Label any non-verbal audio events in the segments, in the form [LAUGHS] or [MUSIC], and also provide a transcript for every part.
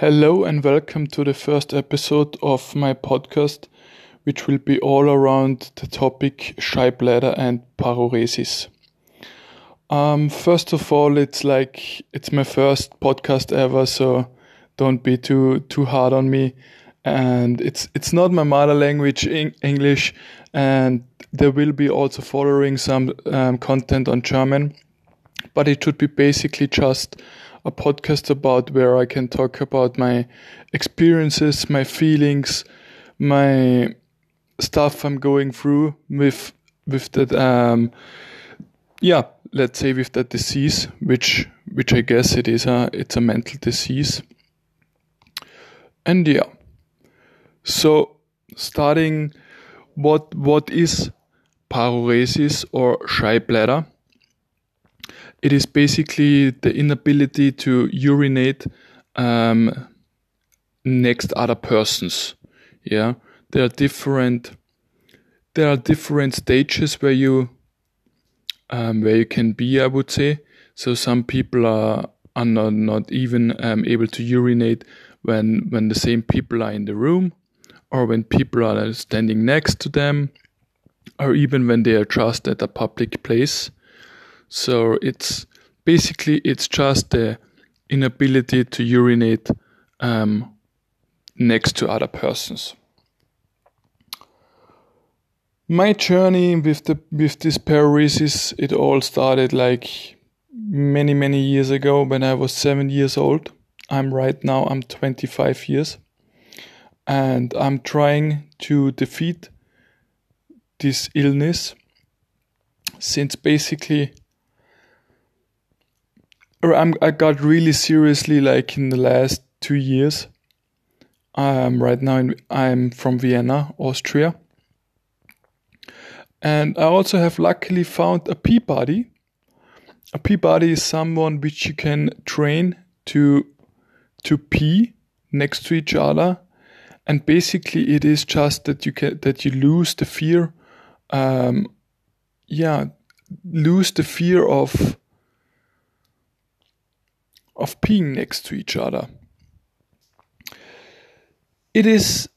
Hello and welcome to the first episode of my podcast, which will be all around the topic shy bladder and paruresis. Um, first of all, it's like it's my first podcast ever, so don't be too too hard on me. And it's it's not my mother language, English, and there will be also following some um, content on German, but it should be basically just a podcast about where I can talk about my experiences, my feelings, my stuff I'm going through with with that um yeah, let's say with that disease, which which I guess it is a it's a mental disease. And yeah. So starting what what is paruresis or shy bladder? It is basically the inability to urinate um, next other persons. Yeah, there are different there are different stages where you um, where you can be. I would say so. Some people are are not, not even um, able to urinate when when the same people are in the room, or when people are standing next to them, or even when they are just at a public place. So it's basically it's just the inability to urinate um, next to other persons. My journey with the with this paruresis, it all started like many many years ago when I was seven years old. I'm right now I'm 25 years, and I'm trying to defeat this illness since basically I'm, I got really seriously like in the last two years. Um, right now in, I'm from Vienna, Austria. And I also have luckily found a P-body. A P-body is someone which you can train to to pee next to each other, and basically it is just that you can that you lose the fear, um, yeah, lose the fear of of peeing next to each other. It is,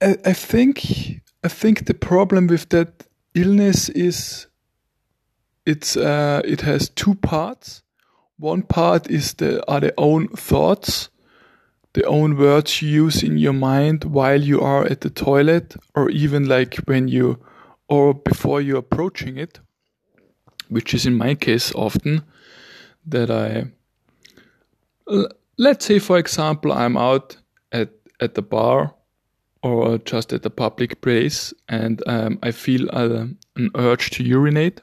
I, I think, I think the problem with that illness is it's uh, it has two parts. One part is the are the own thoughts, the own words you use in your mind while you are at the toilet, or even like when you or before you're approaching it, which is in my case often that I let's say for example i'm out at at the bar or just at a public place and um, i feel uh, an urge to urinate.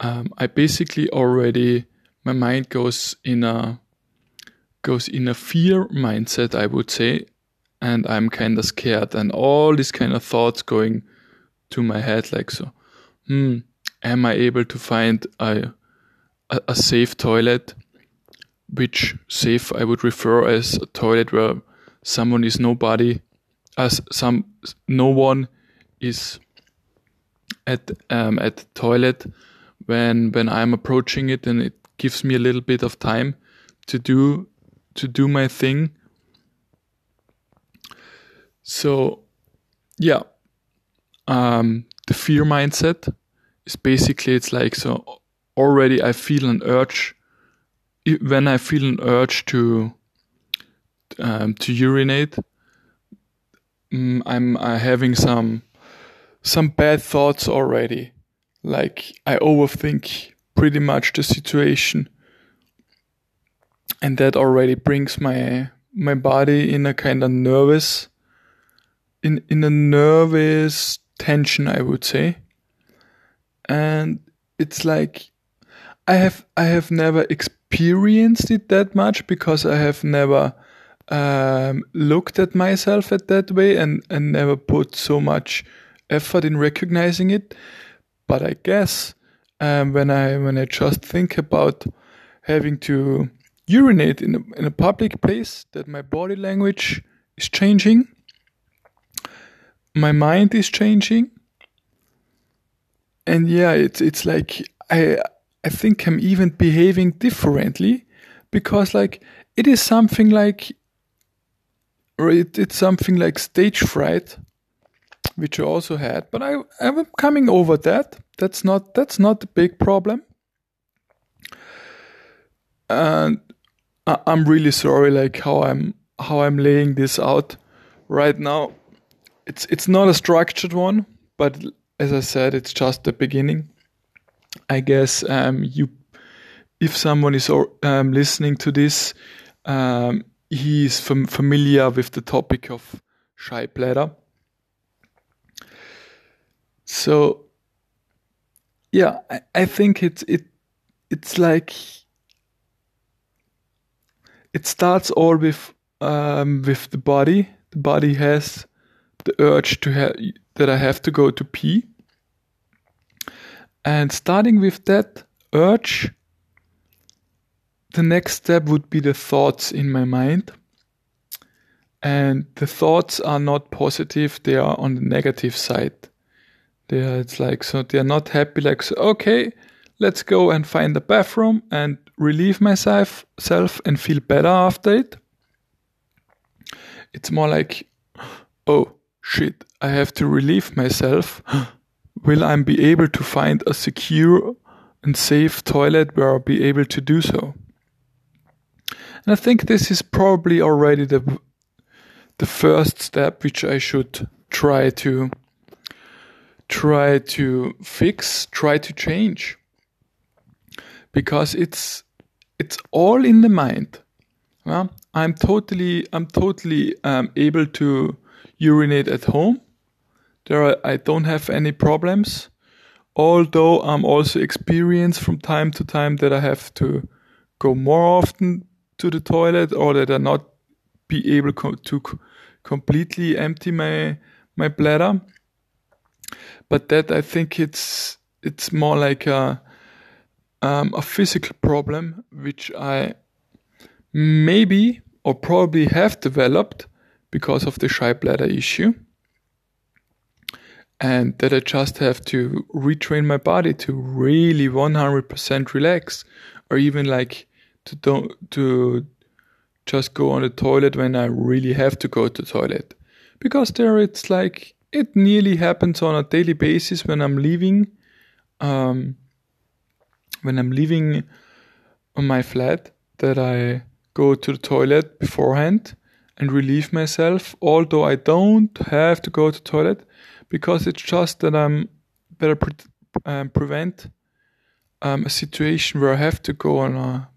Um, i basically already my mind goes in a goes in a fear mindset i would say and i'm kind of scared and all these kind of thoughts going to my head like so hmm am i able to find a a, a safe toilet which safe I would refer as a toilet where someone is nobody, as some no one is at um, at the toilet when when I'm approaching it, and it gives me a little bit of time to do to do my thing. So, yeah, um, the fear mindset is basically it's like so already I feel an urge when I feel an urge to um, to urinate, um, I'm uh, having some some bad thoughts already. Like I overthink pretty much the situation, and that already brings my my body in a kind of nervous in in a nervous tension, I would say. And it's like I have I have never experienced experienced it that much because I have never um, looked at myself at that way and, and never put so much effort in recognizing it. But I guess um, when I when I just think about having to urinate in a, in a public place, that my body language is changing, my mind is changing, and yeah, it's it's like I I think I'm even behaving differently because like it is something like or it, it's something like stage fright which I also had but I I'm coming over that. That's not that's not a big problem. And I, I'm really sorry like how I'm how I'm laying this out right now. It's it's not a structured one but as I said it's just the beginning I guess um, you if someone is um, listening to this, um, he is fam- familiar with the topic of shy bladder. So, yeah, I, I think it's it it's like it starts all with um, with the body. The body has the urge to have that I have to go to pee, and starting with that urge the next step would be the thoughts in my mind. And the thoughts are not positive, they are on the negative side. They are, it's like, so they're not happy, like, so, okay, let's go and find a bathroom and relieve myself self and feel better after it. It's more like, oh shit, I have to relieve myself. Will I be able to find a secure and safe toilet where I'll be able to do so? And I think this is probably already the the first step which I should try to try to fix, try to change. Because it's it's all in the mind. Well, I'm totally I'm totally um, able to urinate at home. There are, I don't have any problems. Although I'm also experienced from time to time that I have to go more often to the toilet or that I not be able co- to completely empty my my bladder. But that I think it's it's more like a um, a physical problem which I maybe or probably have developed because of the shy bladder issue. And that I just have to retrain my body to really 100% relax or even like to don't to just go on the toilet when I really have to go to toilet. Because there it's like it nearly happens on a daily basis when I'm leaving um, when I'm leaving on my flat that I go to the toilet beforehand and relieve myself although I don't have to go to toilet because it's just that I'm better pre- um, prevent um, a situation where I have to go on a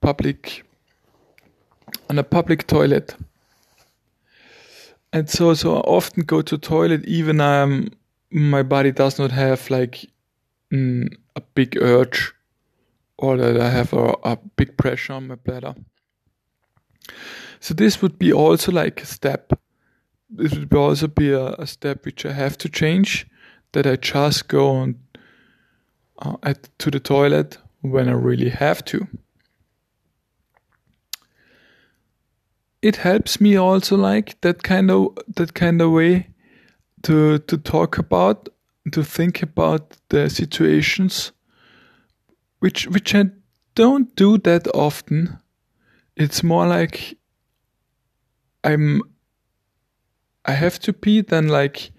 public on a public toilet. And so so I often go to toilet even um my body does not have like mm, a big urge or that I have a, a big pressure on my bladder. So this would be also like a step. This would also be a, a step which I have to change. That I just go on uh, at, to the toilet when I really have to. it helps me also like that kind of that kind of way to to talk about to think about the situations which which I don't do that often. It's more like I'm I have to pee then like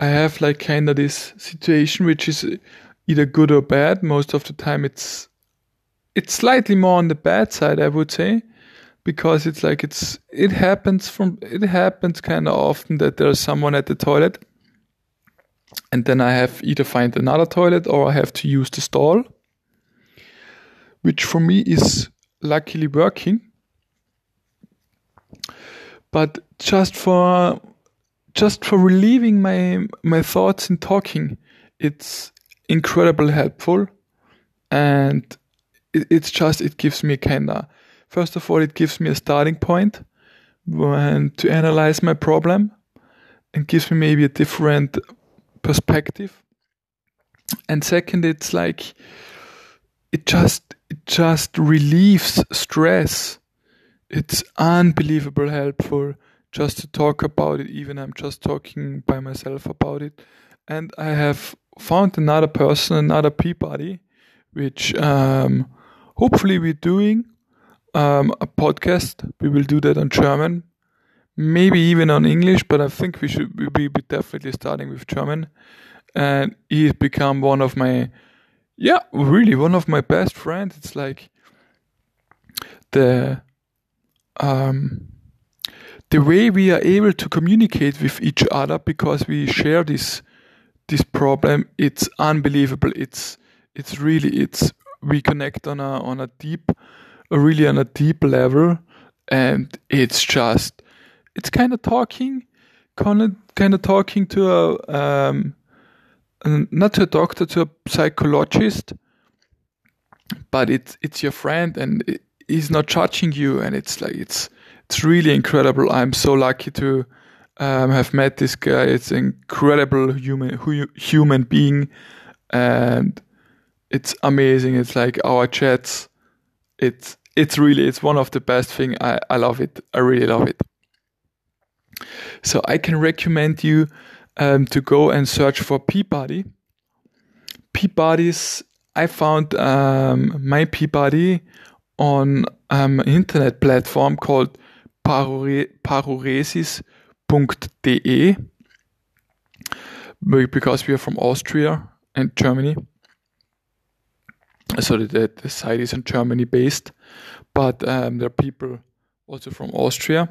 I have like kind of this situation which is either good or bad. Most of the time it's it's slightly more on the bad side I would say because it's like it's it happens from it happens kind of often that there's someone at the toilet and then I have either find another toilet or I have to use the stall which for me is luckily working but just for just for relieving my my thoughts and talking it's incredibly helpful and it, it's just it gives me kind of First of all, it gives me a starting point when to analyze my problem and gives me maybe a different perspective. And second, it's like it just it just relieves stress. It's unbelievable helpful just to talk about it, even I'm just talking by myself about it. And I have found another person, another P-body, which um, hopefully we're doing um, a podcast. We will do that on German, maybe even on English, but I think we should we be definitely starting with German. And he's become one of my, yeah, really one of my best friends. It's like the um, the way we are able to communicate with each other because we share this this problem. It's unbelievable. It's it's really it's we connect on a on a deep, really on a deep level, and it's just it's kind of talking, kind of kind of talking to a um, not to a doctor, to a psychologist, but it's it's your friend and he's not judging you, and it's like it's it's really incredible. I'm so lucky to um, have met this guy. It's an incredible human human being, and it's amazing. It's like our chats. It's it's really it's one of the best thing. I I love it. I really love it. So I can recommend you um, to go and search for Peabody. Peabody's, I found um, my Peabody on um, an internet platform called paruresis.de because we are from Austria and Germany. So the, the site is in Germany based, but um, there are people also from Austria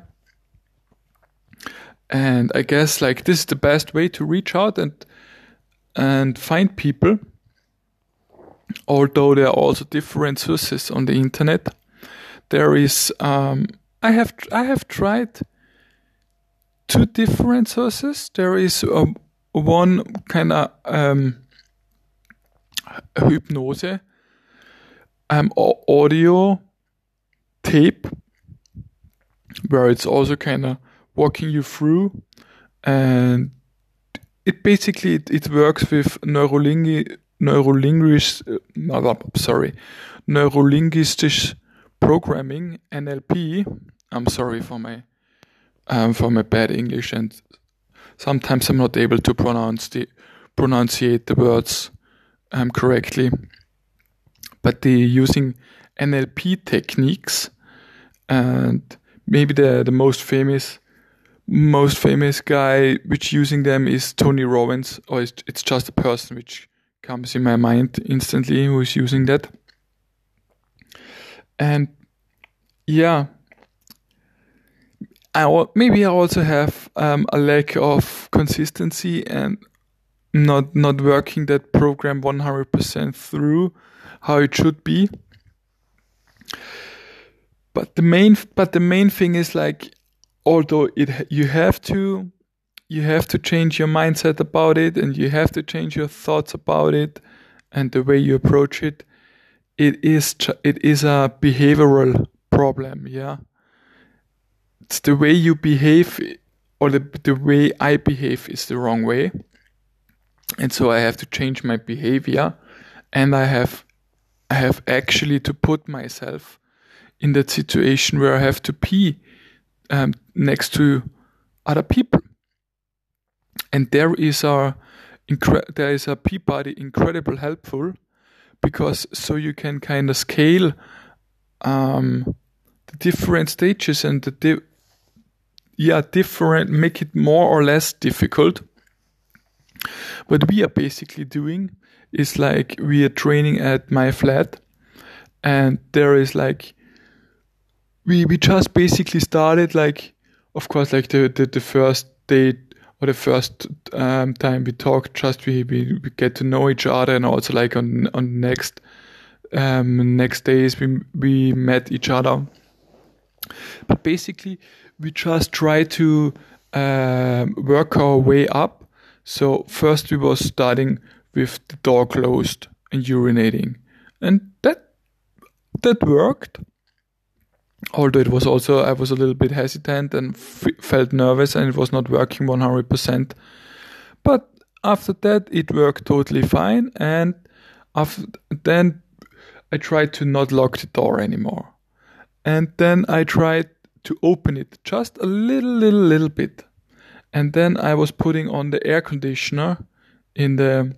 and I guess like this is the best way to reach out and and find people. Although there are also different sources on the internet, there is um, I have I have tried two different sources. There is um, one kind of um, hypnose um, audio tape where it's also kind of walking you through and it basically it, it works with neurolinguistic uh, sorry neurolinguistic programming NLP I'm sorry for my um, for my bad English and sometimes I'm not able to pronounce the pronunciate the words um, correctly but they using NLP techniques and maybe the the most famous most famous guy which using them is Tony Robbins, or it's, it's just a person which comes in my mind instantly who is using that. And yeah, I maybe I also have um, a lack of consistency and not not working that program 100% through how it should be. But the main but the main thing is like although it you have to you have to change your mindset about it and you have to change your thoughts about it and the way you approach it it is it is a behavioral problem yeah it's the way you behave or the, the way i behave is the wrong way and so i have to change my behavior and i have i have actually to put myself in that situation where i have to be um, next to other people. And there is a incre- there is a Peabody incredible helpful because so you can kind of scale um, the different stages and the di- yeah different make it more or less difficult. What we are basically doing is like we are training at my flat, and there is like we we just basically started like of course like the the, the first date or the first um, time we talked just we, we we get to know each other and also like on on next um, next days we we met each other but basically we just try to um, work our way up so first we were starting with the door closed and urinating and that that worked although it was also I was a little bit hesitant and f- felt nervous and it was not working 100%. But after that, it worked totally fine. And after then, I tried to not lock the door anymore. And then I tried to open it just a little, little, little bit. And then I was putting on the air conditioner in the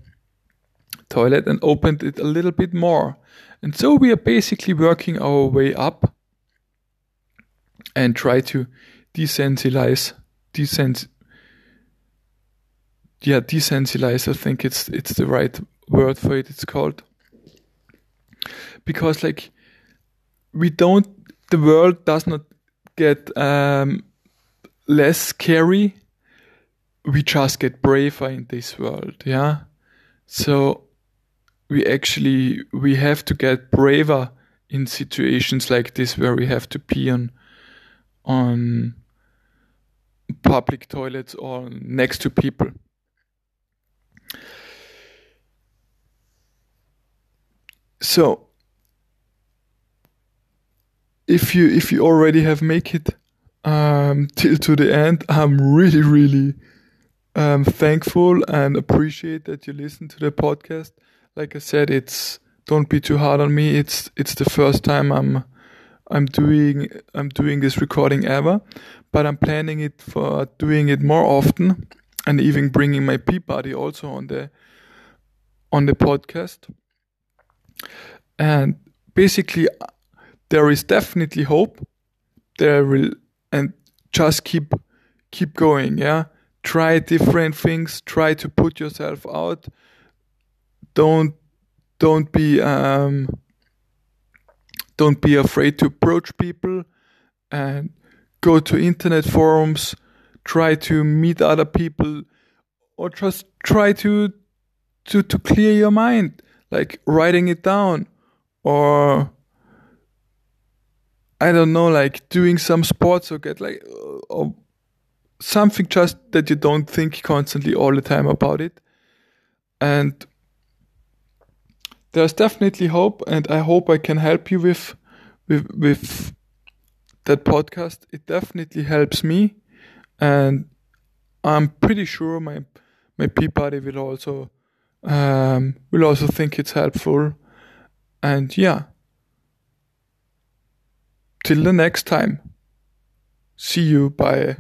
toilet and opened it a little bit more. And so we are basically working our way up and try to desensitize desens yeah desensitize i think it's it's the right word for it it's called because like we don't the world does not get um, less scary we just get braver in this world yeah? So we actually we have to get braver in situations like this where we have to pee on on public toilets or next to people. So if you if you already have make it um, till to the end, [LAUGHS] I'm really really um, thankful and appreciate that you listen to the podcast. Like I said, it's don't be too hard on me. It's it's the first time I'm I'm doing I'm doing this recording ever, but I'm planning it for doing it more often and even bringing my Peabody also on the on the podcast. And basically, there is definitely hope. There will and just keep keep going. Yeah, try different things. Try to put yourself out. Don't don't be um, don't be afraid to approach people and go to internet forums. Try to meet other people, or just try to to to clear your mind, like writing it down or I don't know, like doing some sports or get like uh, or something just that you don't think constantly all the time about it. And there's definitely hope, and I hope I can help you with with with that podcast. It definitely helps me, and I'm pretty sure my my Peabody will also um, will also think it's helpful. And yeah, till the next time. See you. Bye.